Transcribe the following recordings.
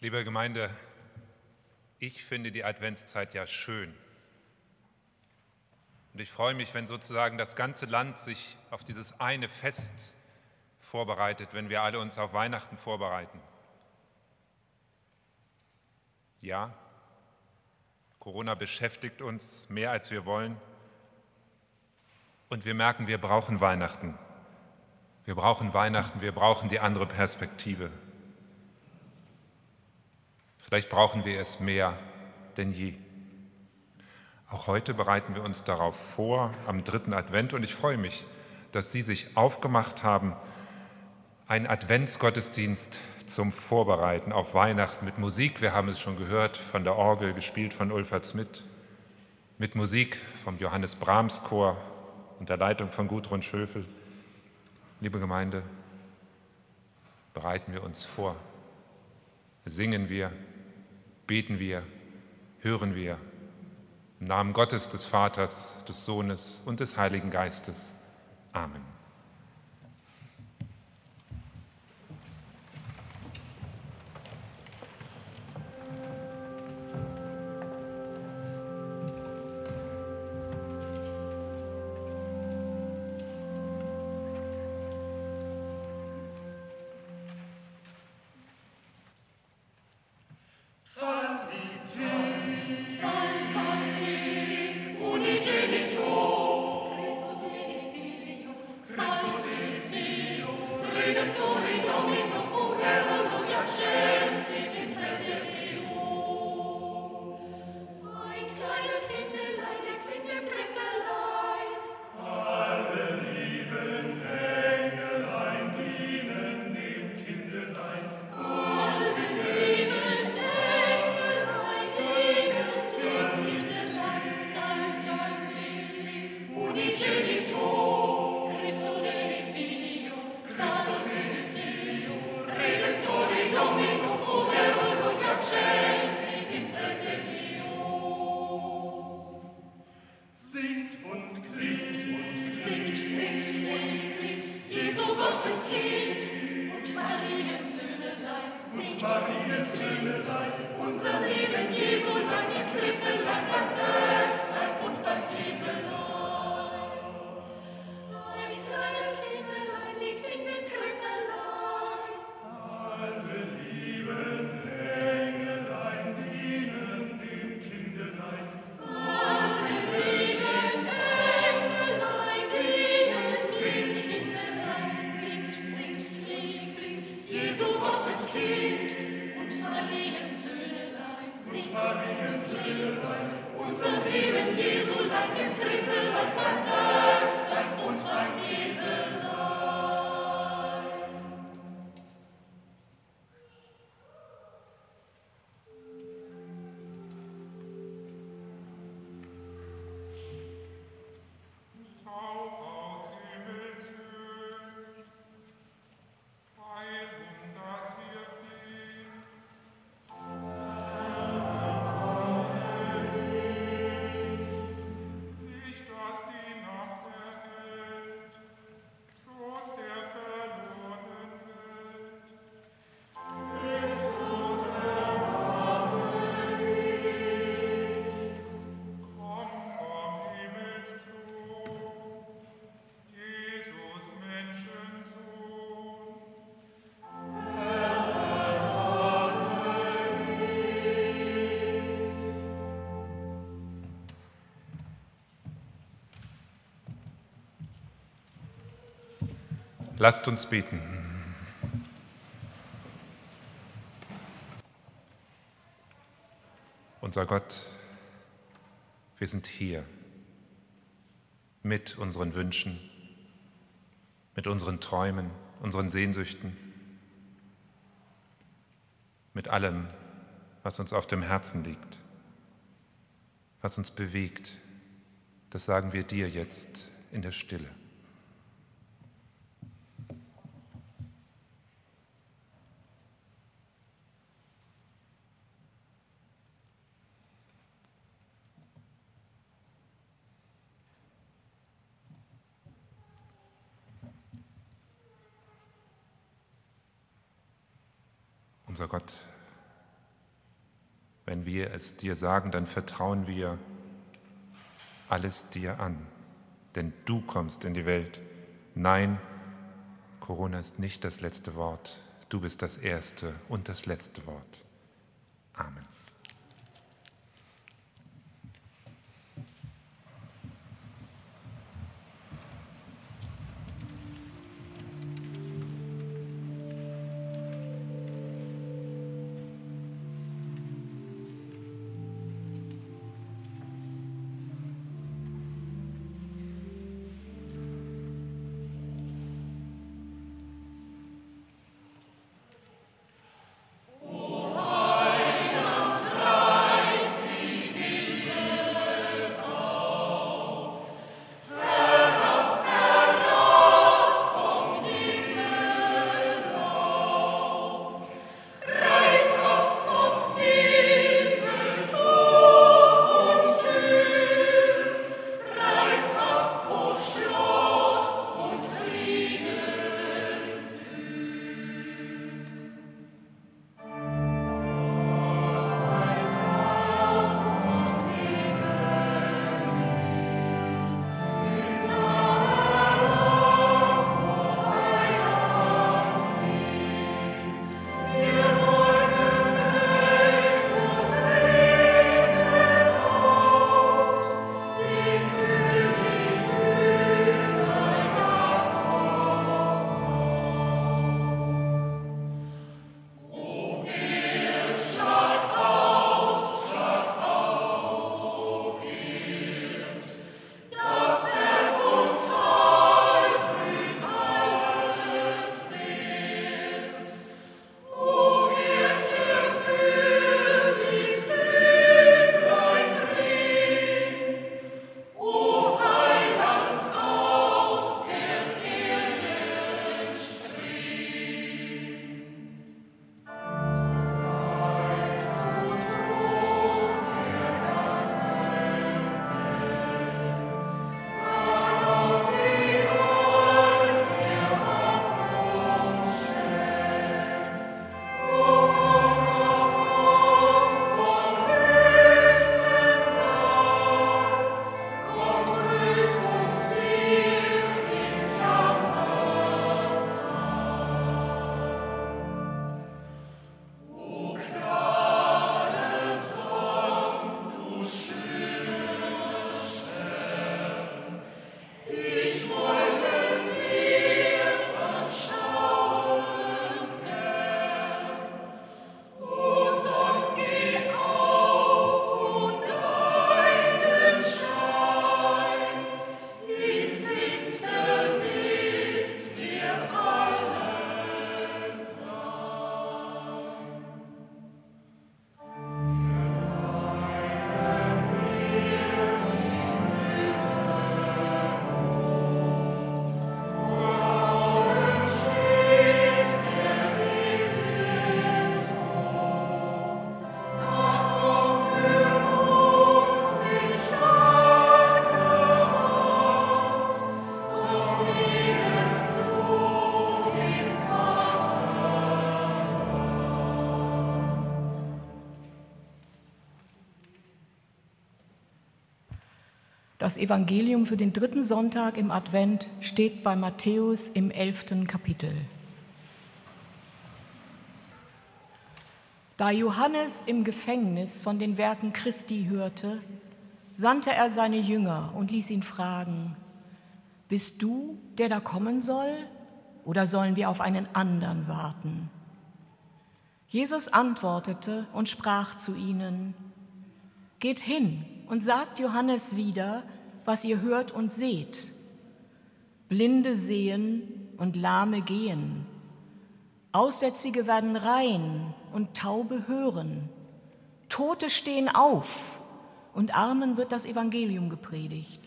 Liebe Gemeinde, ich finde die Adventszeit ja schön. Und ich freue mich, wenn sozusagen das ganze Land sich auf dieses eine Fest vorbereitet, wenn wir alle uns auf Weihnachten vorbereiten. Ja, Corona beschäftigt uns mehr, als wir wollen. Und wir merken, wir brauchen Weihnachten. Wir brauchen Weihnachten, wir brauchen die andere Perspektive. Vielleicht brauchen wir es mehr denn je. Auch heute bereiten wir uns darauf vor, am dritten Advent, und ich freue mich, dass Sie sich aufgemacht haben, einen Adventsgottesdienst zum Vorbereiten auf Weihnachten mit Musik. Wir haben es schon gehört, von der Orgel, gespielt von Ulfert Smith, mit Musik vom Johannes Brahms Chor unter Leitung von Gudrun Schöfel. Liebe Gemeinde, bereiten wir uns vor, singen wir, beten wir, hören wir im Namen Gottes, des Vaters, des Sohnes und des Heiligen Geistes. Amen. Lasst uns beten. Unser Gott, wir sind hier mit unseren Wünschen, mit unseren Träumen, unseren Sehnsüchten, mit allem, was uns auf dem Herzen liegt, was uns bewegt. Das sagen wir dir jetzt in der Stille. Unser Gott, Wenn wir es dir sagen, dann vertrauen wir alles dir an, denn du kommst in die Welt. Nein, Corona ist nicht das letzte Wort. Du bist das erste und das letzte Wort. Amen. Das Evangelium für den dritten Sonntag im Advent steht bei Matthäus im elften Kapitel. Da Johannes im Gefängnis von den Werken Christi hörte, sandte er seine Jünger und ließ ihn fragen, Bist du, der da kommen soll, oder sollen wir auf einen anderen warten? Jesus antwortete und sprach zu ihnen, Geht hin und sagt Johannes wieder, was ihr hört und seht. Blinde sehen und Lahme gehen. Aussätzige werden rein und Taube hören. Tote stehen auf und Armen wird das Evangelium gepredigt.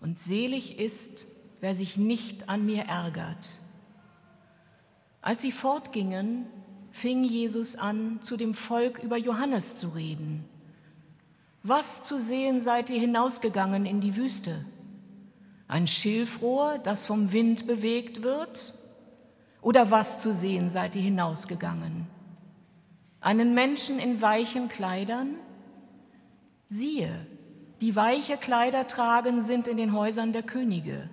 Und selig ist, wer sich nicht an mir ärgert. Als sie fortgingen, fing Jesus an, zu dem Volk über Johannes zu reden. Was zu sehen seid ihr hinausgegangen in die Wüste? Ein Schilfrohr, das vom Wind bewegt wird? Oder was zu sehen seid ihr hinausgegangen? Einen Menschen in weichen Kleidern? Siehe, die weiche Kleider tragen, sind in den Häusern der Könige.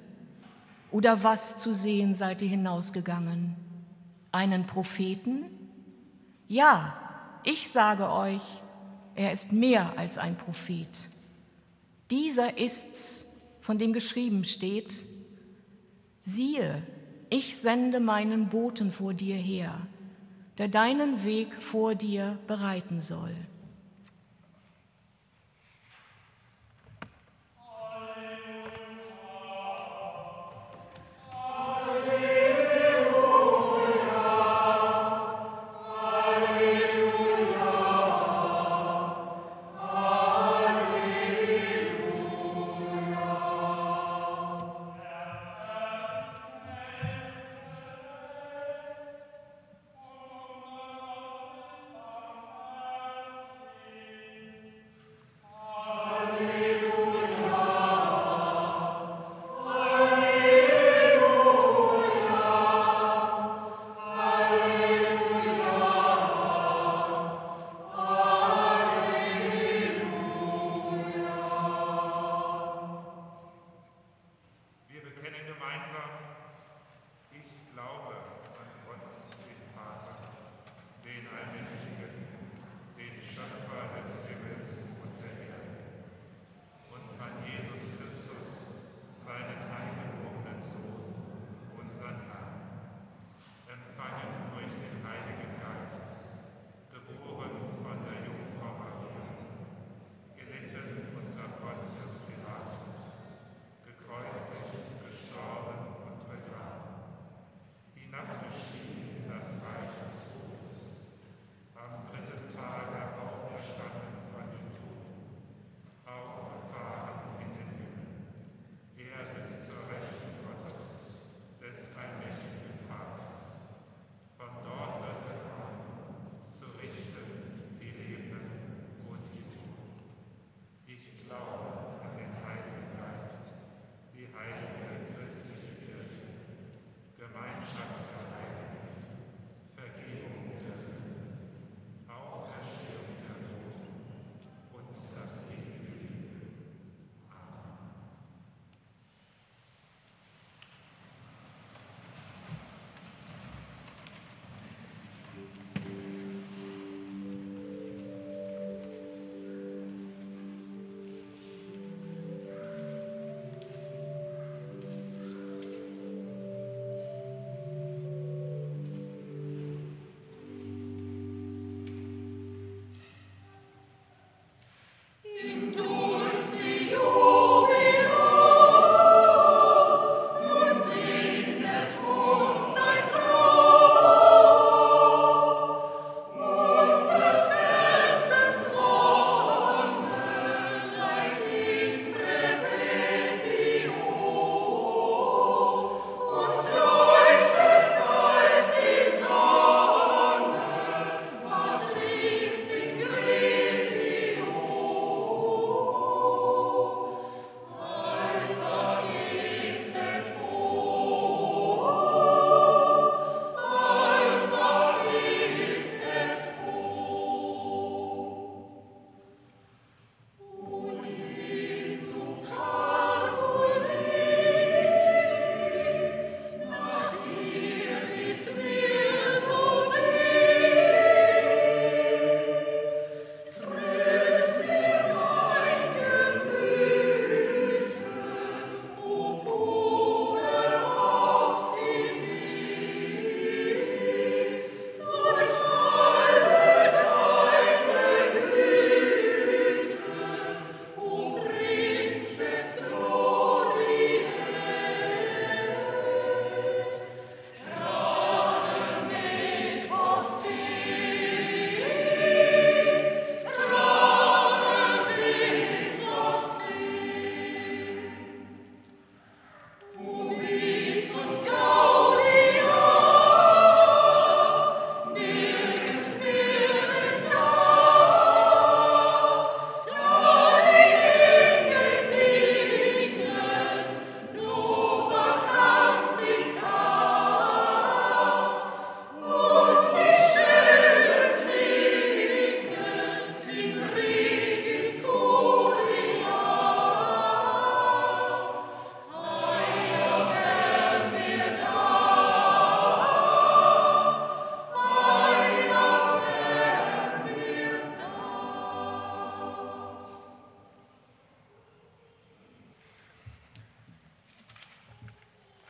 Oder was zu sehen seid ihr hinausgegangen? Einen Propheten? Ja, ich sage euch, er ist mehr als ein Prophet. Dieser ist's, von dem geschrieben steht, siehe, ich sende meinen Boten vor dir her, der deinen Weg vor dir bereiten soll.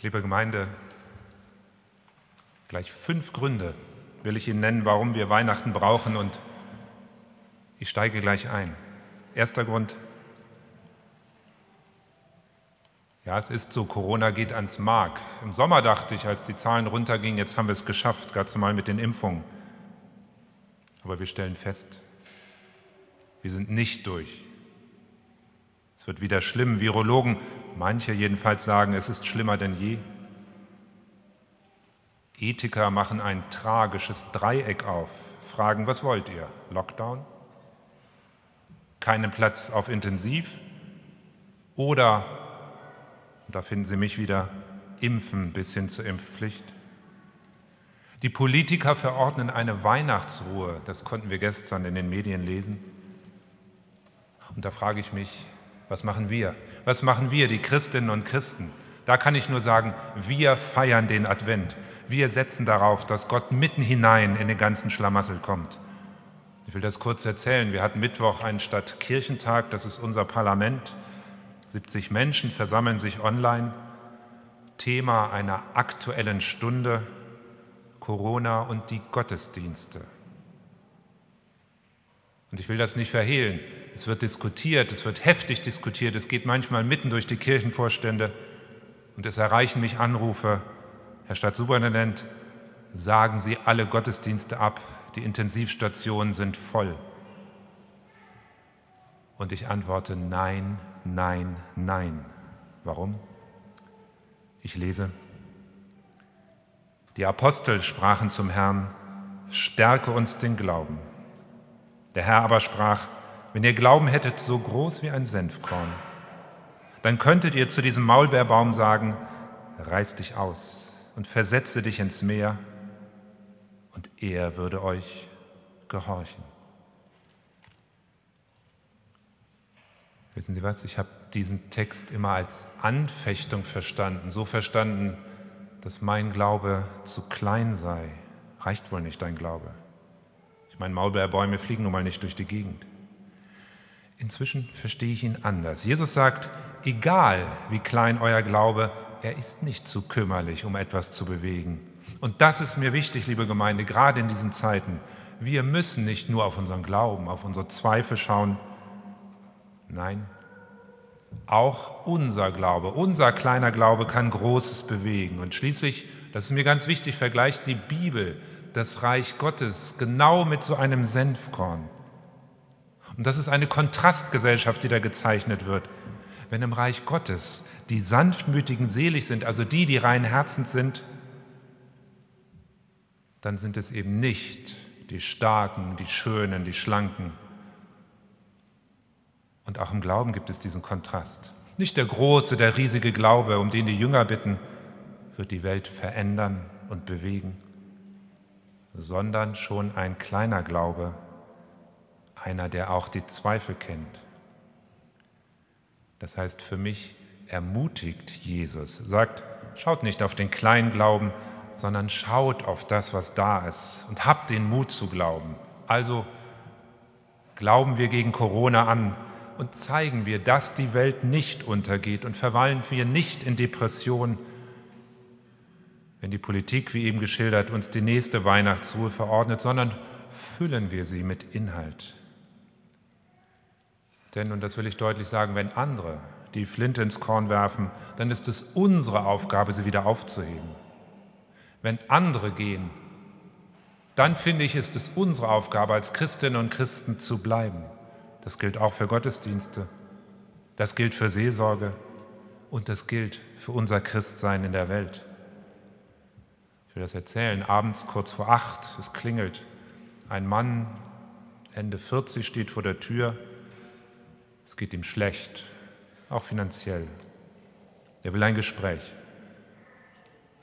Liebe Gemeinde, gleich fünf Gründe will ich Ihnen nennen, warum wir Weihnachten brauchen und ich steige gleich ein. Erster Grund. Ja, es ist so, Corona geht ans Mark. Im Sommer dachte ich, als die Zahlen runtergingen, jetzt haben wir es geschafft, gerade zumal mit den Impfungen. Aber wir stellen fest, wir sind nicht durch. Es wird wieder schlimm. Virologen Manche jedenfalls sagen, es ist schlimmer denn je. Ethiker machen ein tragisches Dreieck auf, fragen, was wollt ihr? Lockdown? Keinen Platz auf Intensiv? Oder, da finden Sie mich wieder, Impfen bis hin zur Impfpflicht? Die Politiker verordnen eine Weihnachtsruhe, das konnten wir gestern in den Medien lesen. Und da frage ich mich, was machen wir? Was machen wir, die Christinnen und Christen? Da kann ich nur sagen, wir feiern den Advent. Wir setzen darauf, dass Gott mitten hinein in den ganzen Schlamassel kommt. Ich will das kurz erzählen. Wir hatten Mittwoch einen Stadtkirchentag, das ist unser Parlament. 70 Menschen versammeln sich online. Thema einer aktuellen Stunde, Corona und die Gottesdienste. Und ich will das nicht verhehlen. Es wird diskutiert, es wird heftig diskutiert, es geht manchmal mitten durch die Kirchenvorstände und es erreichen mich Anrufe, Herr Stadtsuperintendent, sagen Sie alle Gottesdienste ab, die Intensivstationen sind voll. Und ich antworte nein, nein, nein. Warum? Ich lese, die Apostel sprachen zum Herrn, stärke uns den Glauben. Der Herr aber sprach, wenn ihr Glauben hättet so groß wie ein Senfkorn, dann könntet ihr zu diesem Maulbeerbaum sagen, reiß dich aus und versetze dich ins Meer, und er würde euch gehorchen. Wissen Sie was? Ich habe diesen Text immer als Anfechtung verstanden, so verstanden, dass mein Glaube zu klein sei. Reicht wohl nicht dein Glaube. Ich meine, Maulbeerbäume fliegen nun mal nicht durch die Gegend. Inzwischen verstehe ich ihn anders. Jesus sagt, egal wie klein euer Glaube, er ist nicht zu kümmerlich, um etwas zu bewegen. Und das ist mir wichtig, liebe Gemeinde, gerade in diesen Zeiten. Wir müssen nicht nur auf unseren Glauben, auf unsere Zweifel schauen. Nein, auch unser Glaube, unser kleiner Glaube kann Großes bewegen. Und schließlich, das ist mir ganz wichtig, vergleicht die Bibel das Reich Gottes genau mit so einem Senfkorn. Und das ist eine Kontrastgesellschaft, die da gezeichnet wird. Wenn im Reich Gottes die Sanftmütigen selig sind, also die, die rein herzens sind, dann sind es eben nicht die Starken, die Schönen, die Schlanken. Und auch im Glauben gibt es diesen Kontrast. Nicht der große, der riesige Glaube, um den die Jünger bitten, wird die Welt verändern und bewegen, sondern schon ein kleiner Glaube, einer, der auch die Zweifel kennt. Das heißt, für mich ermutigt Jesus, sagt, schaut nicht auf den kleinen Glauben, sondern schaut auf das, was da ist und habt den Mut zu glauben. Also glauben wir gegen Corona an und zeigen wir, dass die Welt nicht untergeht und verweilen wir nicht in Depression, wenn die Politik, wie eben geschildert, uns die nächste Weihnachtsruhe verordnet, sondern füllen wir sie mit Inhalt. Denn, und das will ich deutlich sagen, wenn andere die Flinte ins Korn werfen, dann ist es unsere Aufgabe, sie wieder aufzuheben. Wenn andere gehen, dann finde ich, ist es unsere Aufgabe, als Christinnen und Christen zu bleiben. Das gilt auch für Gottesdienste, das gilt für Seelsorge und das gilt für unser Christsein in der Welt. Will das erzählen. Abends kurz vor acht, es klingelt. Ein Mann, Ende 40, steht vor der Tür es geht ihm schlecht, auch finanziell. Er will ein Gespräch.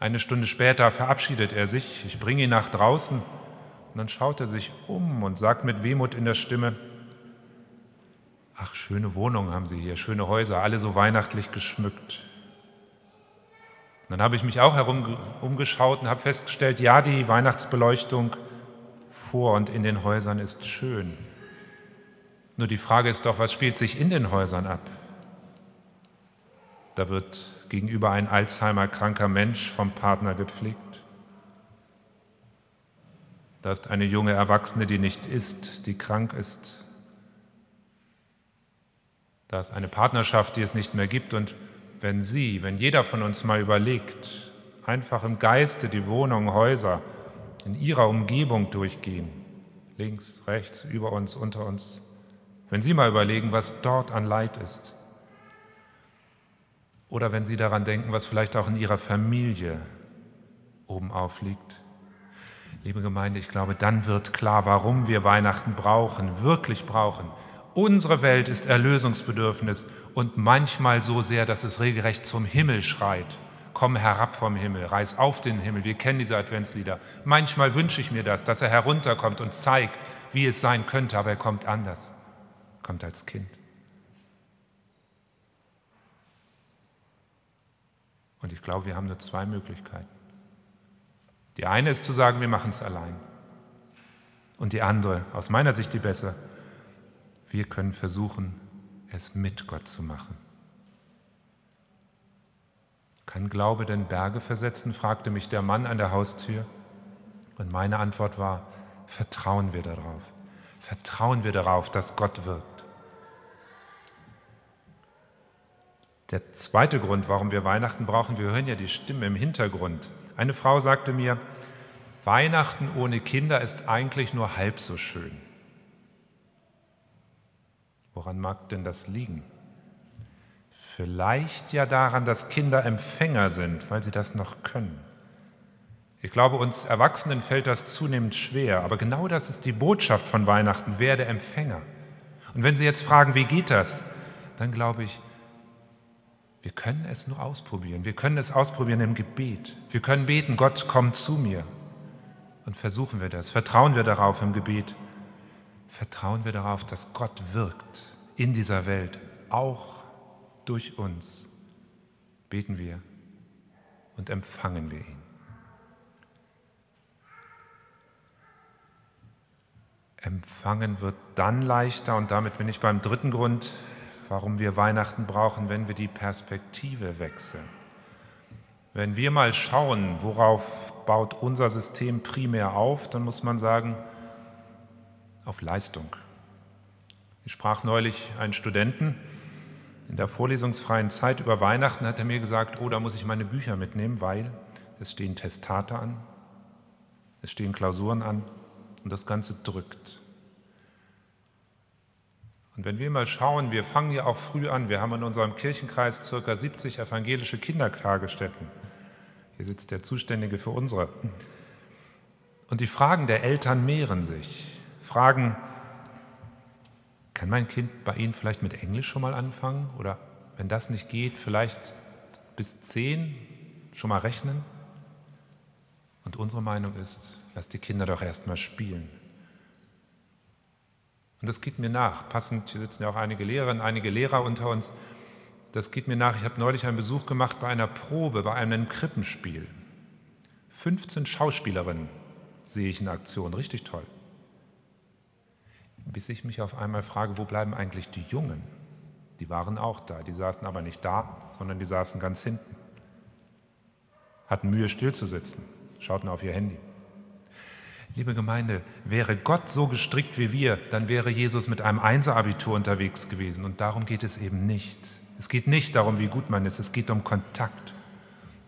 Eine Stunde später verabschiedet er sich, ich bringe ihn nach draußen und dann schaut er sich um und sagt mit Wehmut in der Stimme, ach, schöne Wohnungen haben Sie hier, schöne Häuser, alle so weihnachtlich geschmückt. Und dann habe ich mich auch herum umgeschaut und habe festgestellt, ja, die Weihnachtsbeleuchtung vor und in den Häusern ist schön. Nur die Frage ist doch, was spielt sich in den Häusern ab? Da wird gegenüber ein Alzheimer-kranker Mensch vom Partner gepflegt. Da ist eine junge Erwachsene, die nicht isst, die krank ist. Da ist eine Partnerschaft, die es nicht mehr gibt. Und wenn Sie, wenn jeder von uns mal überlegt, einfach im Geiste die Wohnungen, Häuser in ihrer Umgebung durchgehen, links, rechts, über uns, unter uns, wenn Sie mal überlegen, was dort an Leid ist, oder wenn Sie daran denken, was vielleicht auch in Ihrer Familie oben aufliegt, Liebe Gemeinde, ich glaube, dann wird klar, warum wir Weihnachten brauchen, wirklich brauchen. Unsere Welt ist Erlösungsbedürfnis und manchmal so sehr, dass es regelrecht zum Himmel schreit. Komm herab vom Himmel, reiß auf den Himmel. Wir kennen diese Adventslieder. Manchmal wünsche ich mir das, dass er herunterkommt und zeigt, wie es sein könnte, aber er kommt anders. Kommt als Kind. Und ich glaube, wir haben nur zwei Möglichkeiten. Die eine ist zu sagen, wir machen es allein. Und die andere, aus meiner Sicht die bessere, wir können versuchen, es mit Gott zu machen. Kann Glaube denn Berge versetzen? fragte mich der Mann an der Haustür. Und meine Antwort war, vertrauen wir darauf. Vertrauen wir darauf, dass Gott wirkt. Der zweite Grund, warum wir Weihnachten brauchen, wir hören ja die Stimme im Hintergrund. Eine Frau sagte mir, Weihnachten ohne Kinder ist eigentlich nur halb so schön. Woran mag denn das liegen? Vielleicht ja daran, dass Kinder Empfänger sind, weil sie das noch können. Ich glaube, uns Erwachsenen fällt das zunehmend schwer, aber genau das ist die Botschaft von Weihnachten, wer der Empfänger. Und wenn Sie jetzt fragen, wie geht das, dann glaube ich, wir können es nur ausprobieren. Wir können es ausprobieren im Gebet. Wir können beten, Gott, komm zu mir. Und versuchen wir das. Vertrauen wir darauf im Gebet. Vertrauen wir darauf, dass Gott wirkt in dieser Welt, auch durch uns. Beten wir und empfangen wir ihn. Empfangen wird dann leichter und damit bin ich beim dritten Grund, warum wir Weihnachten brauchen, wenn wir die Perspektive wechseln. Wenn wir mal schauen, worauf baut unser System primär auf, dann muss man sagen, auf Leistung. Ich sprach neulich einen Studenten in der vorlesungsfreien Zeit über Weihnachten, hat er mir gesagt, oh, da muss ich meine Bücher mitnehmen, weil es stehen Testate an, es stehen Klausuren an und das Ganze drückt. Und wenn wir mal schauen, wir fangen ja auch früh an, wir haben in unserem Kirchenkreis ca. 70 evangelische Kindertagesstätten. Hier sitzt der Zuständige für unsere. Und die Fragen der Eltern mehren sich. Fragen, kann mein Kind bei Ihnen vielleicht mit Englisch schon mal anfangen? Oder wenn das nicht geht, vielleicht bis zehn schon mal rechnen? Und unsere Meinung ist, lass die Kinder doch erst mal spielen. Und das geht mir nach. Passend, hier sitzen ja auch einige Lehrerinnen, einige Lehrer unter uns. Das geht mir nach. Ich habe neulich einen Besuch gemacht bei einer Probe, bei einem Krippenspiel. 15 Schauspielerinnen sehe ich in Aktion. Richtig toll. Bis ich mich auf einmal frage, wo bleiben eigentlich die Jungen? Die waren auch da. Die saßen aber nicht da, sondern die saßen ganz hinten. Hatten Mühe, stillzusitzen, schauten auf ihr Handy. Liebe Gemeinde, wäre Gott so gestrickt wie wir, dann wäre Jesus mit einem Einser-Abitur unterwegs gewesen. Und darum geht es eben nicht. Es geht nicht darum, wie gut man ist, es geht um Kontakt.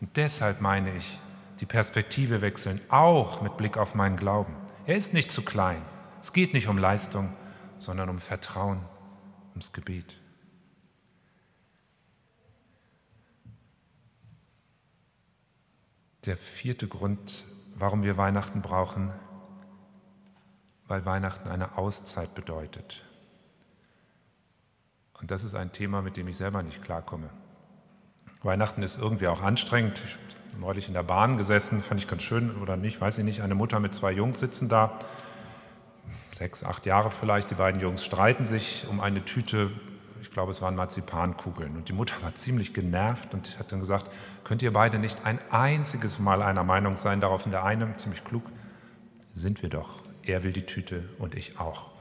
Und deshalb meine ich, die Perspektive wechseln, auch mit Blick auf meinen Glauben. Er ist nicht zu klein. Es geht nicht um Leistung, sondern um Vertrauen, ums Gebet. Der vierte Grund, warum wir Weihnachten brauchen, weil Weihnachten eine Auszeit bedeutet. Und das ist ein Thema, mit dem ich selber nicht klarkomme. Weihnachten ist irgendwie auch anstrengend. Ich habe neulich in der Bahn gesessen, fand ich ganz schön oder nicht, weiß ich nicht. Eine Mutter mit zwei Jungs sitzen da, sechs, acht Jahre vielleicht. Die beiden Jungs streiten sich um eine Tüte, ich glaube, es waren Marzipankugeln. Und die Mutter war ziemlich genervt und hat dann gesagt: Könnt ihr beide nicht ein einziges Mal einer Meinung sein? Daraufhin der eine, ziemlich klug: Sind wir doch. Er will die Tüte und ich auch.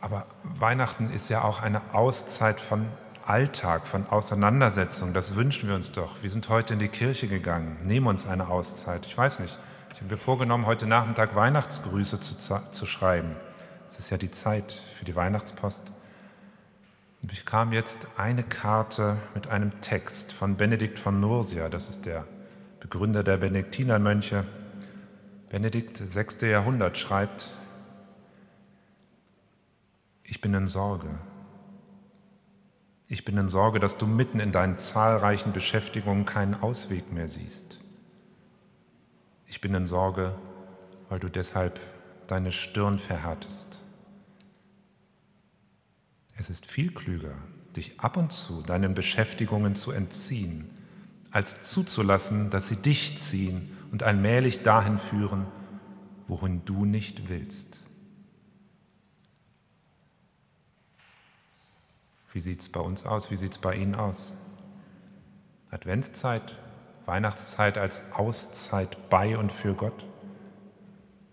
Aber Weihnachten ist ja auch eine Auszeit von Alltag, von Auseinandersetzung, das wünschen wir uns doch. Wir sind heute in die Kirche gegangen, nehmen uns eine Auszeit. Ich weiß nicht, ich habe mir vorgenommen, heute Nachmittag Weihnachtsgrüße zu, zu schreiben. Es ist ja die Zeit für die Weihnachtspost. Und ich bekam jetzt eine Karte mit einem Text von Benedikt von Nursia, das ist der Begründer der Benediktinermönche. Benedikt, 6. Jahrhundert, schreibt, ich bin in Sorge. Ich bin in Sorge, dass du mitten in deinen zahlreichen Beschäftigungen keinen Ausweg mehr siehst. Ich bin in Sorge, weil du deshalb deine Stirn verhärtest. Es ist viel klüger, dich ab und zu deinen Beschäftigungen zu entziehen, als zuzulassen, dass sie dich ziehen und allmählich dahin führen, wohin du nicht willst. Wie sieht es bei uns aus? Wie sieht es bei Ihnen aus? Adventszeit, Weihnachtszeit als Auszeit bei und für Gott,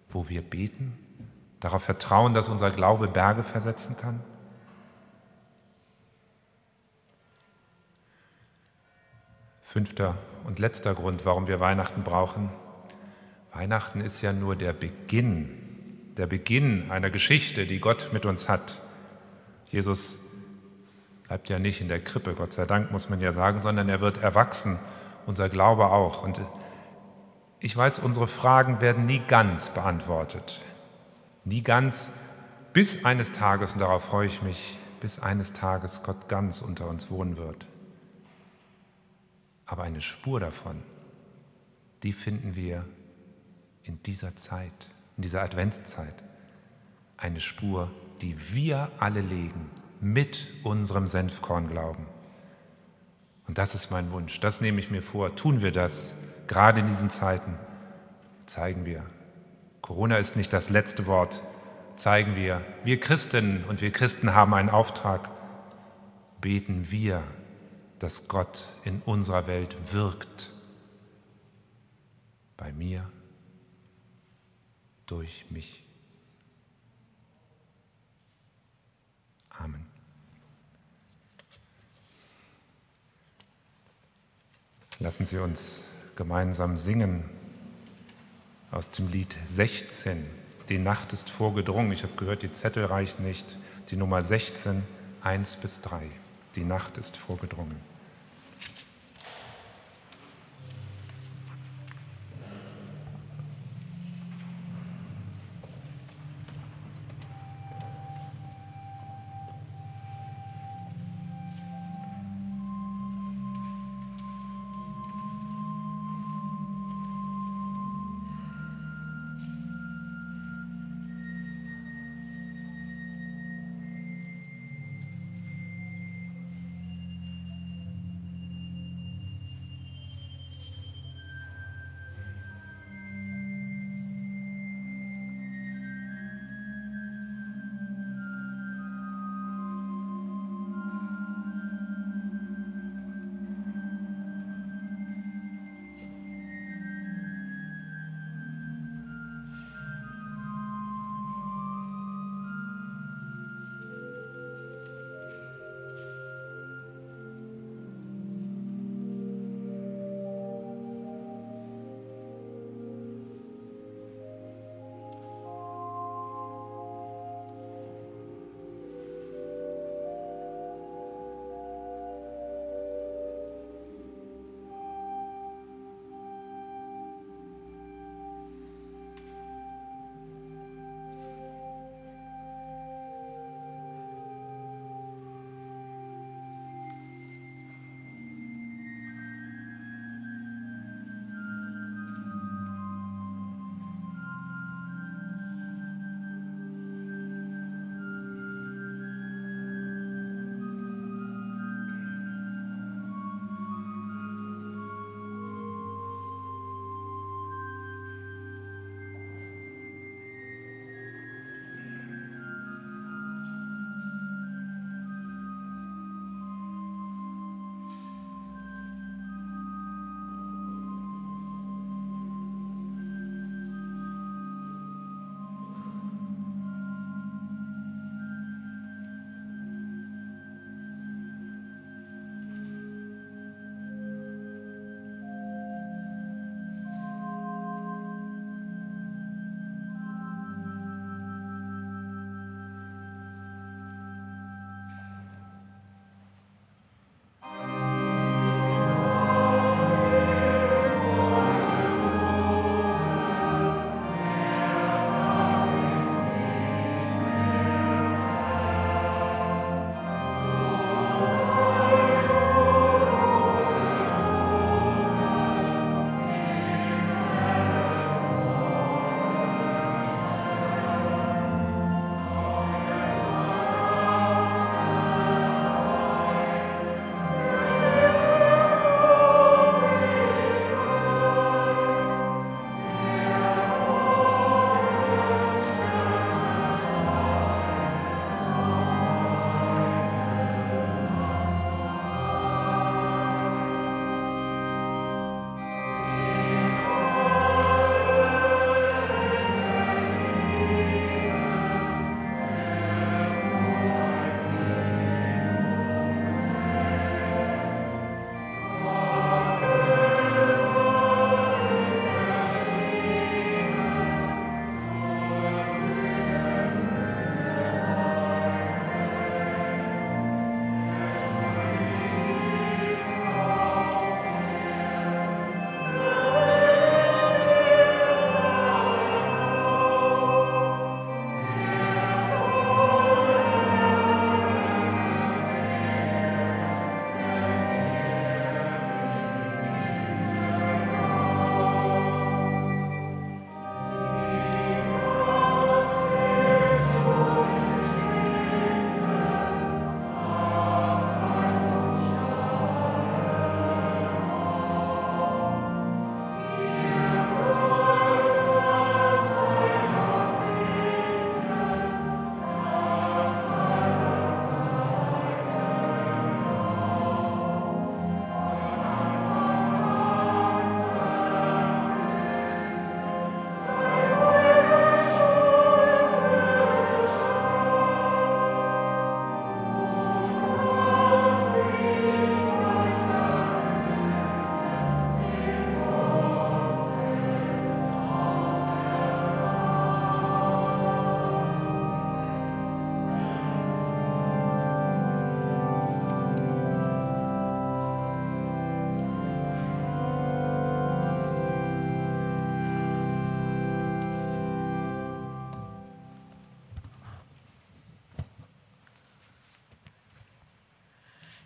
wo wir beten, darauf vertrauen, dass unser Glaube Berge versetzen kann? Fünfter und letzter Grund, warum wir Weihnachten brauchen. Weihnachten ist ja nur der Beginn, der Beginn einer Geschichte, die Gott mit uns hat. Jesus bleibt ja nicht in der Krippe, Gott sei Dank muss man ja sagen, sondern er wird erwachsen, unser Glaube auch. Und ich weiß, unsere Fragen werden nie ganz beantwortet. Nie ganz, bis eines Tages, und darauf freue ich mich, bis eines Tages Gott ganz unter uns wohnen wird. Aber eine Spur davon, die finden wir in dieser Zeit, in dieser Adventszeit. Eine Spur, die wir alle legen mit unserem Senfkornglauben. Und das ist mein Wunsch, das nehme ich mir vor. Tun wir das, gerade in diesen Zeiten, zeigen wir. Corona ist nicht das letzte Wort, zeigen wir. Wir Christinnen und wir Christen haben einen Auftrag. Beten wir, dass Gott in unserer Welt wirkt. Bei mir, durch mich. Lassen Sie uns gemeinsam singen aus dem Lied 16. Die Nacht ist vorgedrungen. Ich habe gehört, die Zettel reichen nicht. Die Nummer 16, 1 bis 3. Die Nacht ist vorgedrungen.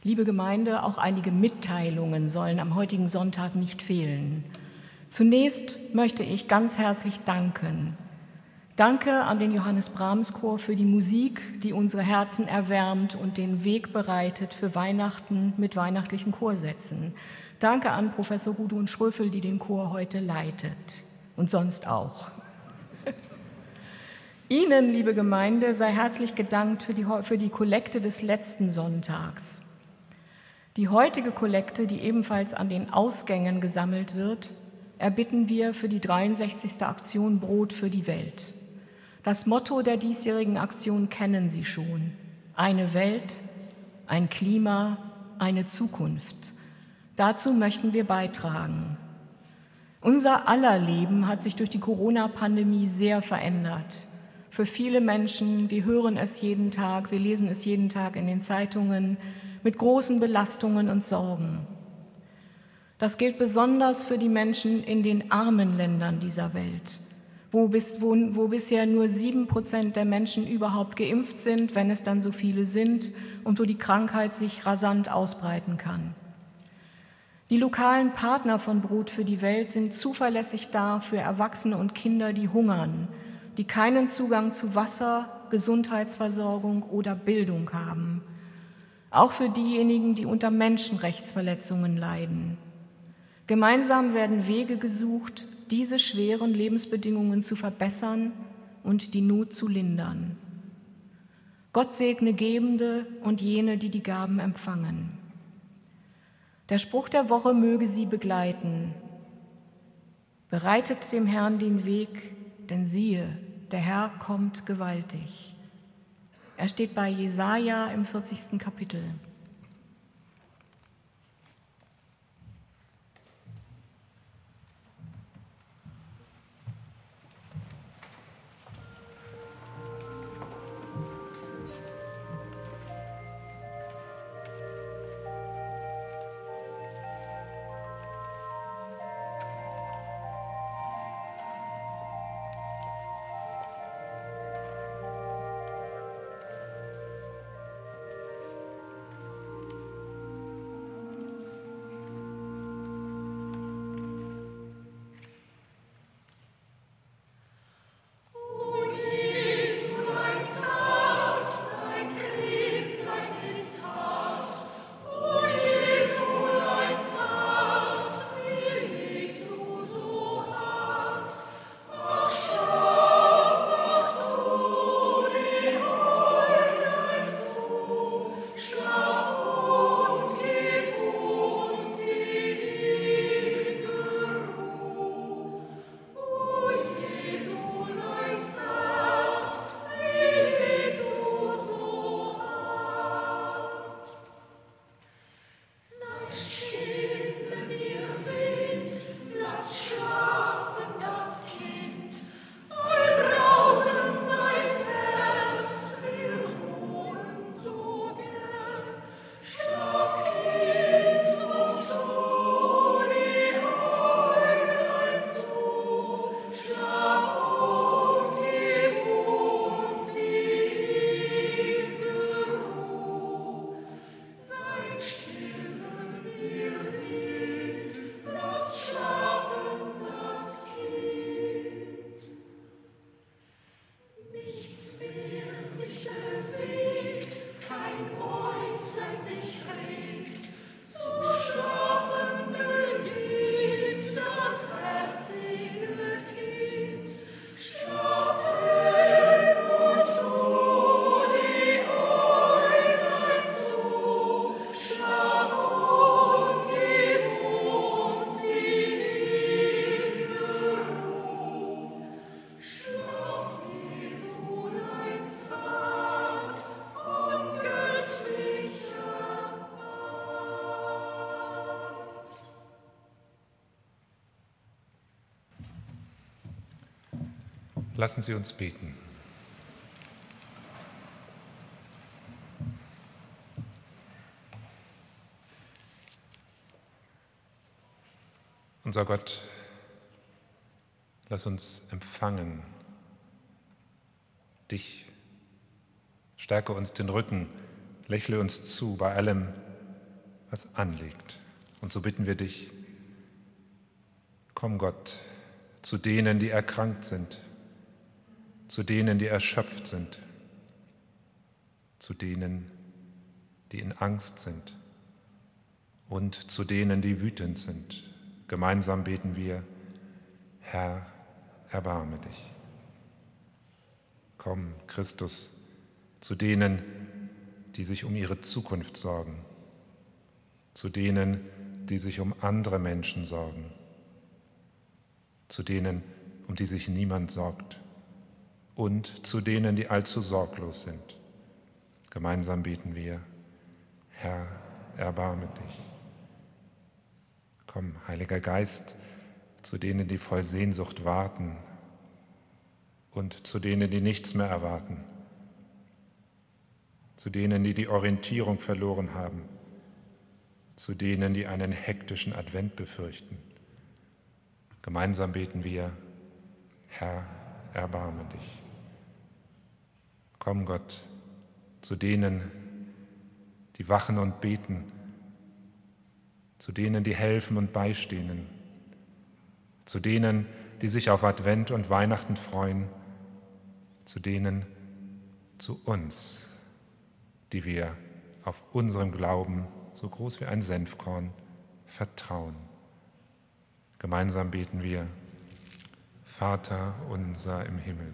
Liebe Gemeinde, auch einige Mitteilungen sollen am heutigen Sonntag nicht fehlen. Zunächst möchte ich ganz herzlich danken. Danke an den Johannes Brahms Chor für die Musik, die unsere Herzen erwärmt und den Weg bereitet für Weihnachten mit weihnachtlichen Chorsätzen. Danke an Professor Gudrun Schröfel, die den Chor heute leitet und sonst auch. Ihnen, liebe Gemeinde, sei herzlich gedankt für die, für die Kollekte des letzten Sonntags. Die heutige Kollekte, die ebenfalls an den Ausgängen gesammelt wird, erbitten wir für die 63. Aktion Brot für die Welt. Das Motto der diesjährigen Aktion kennen Sie schon. Eine Welt, ein Klima, eine Zukunft. Dazu möchten wir beitragen. Unser aller Leben hat sich durch die Corona-Pandemie sehr verändert. Für viele Menschen, wir hören es jeden Tag, wir lesen es jeden Tag in den Zeitungen, mit großen Belastungen und Sorgen. Das gilt besonders für die Menschen in den armen Ländern dieser Welt, wo, bis, wo, wo bisher nur sieben Prozent der Menschen überhaupt geimpft sind, wenn es dann so viele sind, und wo die Krankheit sich rasant ausbreiten kann. Die lokalen Partner von Brot für die Welt sind zuverlässig da für Erwachsene und Kinder, die hungern, die keinen Zugang zu Wasser, Gesundheitsversorgung oder Bildung haben. Auch für diejenigen, die unter Menschenrechtsverletzungen leiden. Gemeinsam werden Wege gesucht, diese schweren Lebensbedingungen zu verbessern und die Not zu lindern. Gott segne Gebende und jene, die die Gaben empfangen. Der Spruch der Woche möge Sie begleiten. Bereitet dem Herrn den Weg, denn siehe, der Herr kommt gewaltig. Er steht bei Jesaja im 40. Kapitel. Lassen Sie uns beten. Unser Gott, lass uns empfangen dich. Stärke uns den Rücken, lächle uns zu bei allem, was anlegt. Und so bitten wir dich, komm Gott zu denen, die erkrankt sind, zu denen, die erschöpft sind, zu denen, die in Angst sind und zu denen, die wütend sind. Gemeinsam beten wir, Herr, erbarme dich. Komm, Christus, zu denen, die sich um ihre Zukunft sorgen, zu denen, die sich um andere Menschen sorgen, zu denen, um die sich niemand sorgt und zu denen, die allzu sorglos sind. Gemeinsam beten wir, Herr, erbarme dich. Komm, Heiliger Geist, zu denen, die voll Sehnsucht warten und zu denen, die nichts mehr erwarten, zu denen, die die Orientierung verloren haben, zu denen, die einen hektischen Advent befürchten. Gemeinsam beten wir, Herr, erbarme dich. Komm Gott, zu denen, die wachen und beten, zu denen, die helfen und beistehen, zu denen, die sich auf Advent und Weihnachten freuen, zu denen, zu uns, die wir auf unserem Glauben, so groß wie ein Senfkorn, vertrauen. Gemeinsam beten wir, Vater unser im Himmel,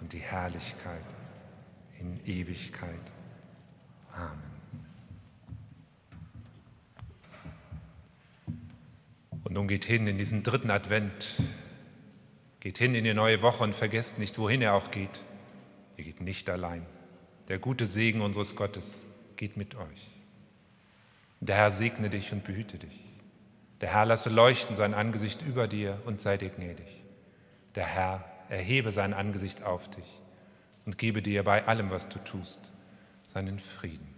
und die Herrlichkeit in Ewigkeit. Amen. Und nun geht hin in diesen dritten Advent, Geht hin in die neue Woche und vergesst nicht, wohin er auch geht. Ihr geht nicht allein. Der gute Segen unseres Gottes geht mit euch. Der Herr segne dich und behüte dich. Der Herr lasse leuchten sein Angesicht über dir und sei dir gnädig. Der Herr erhebe sein Angesicht auf dich und gebe dir bei allem, was du tust, seinen Frieden.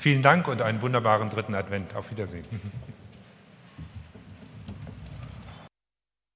Vielen Dank und einen wunderbaren dritten Advent. Auf Wiedersehen.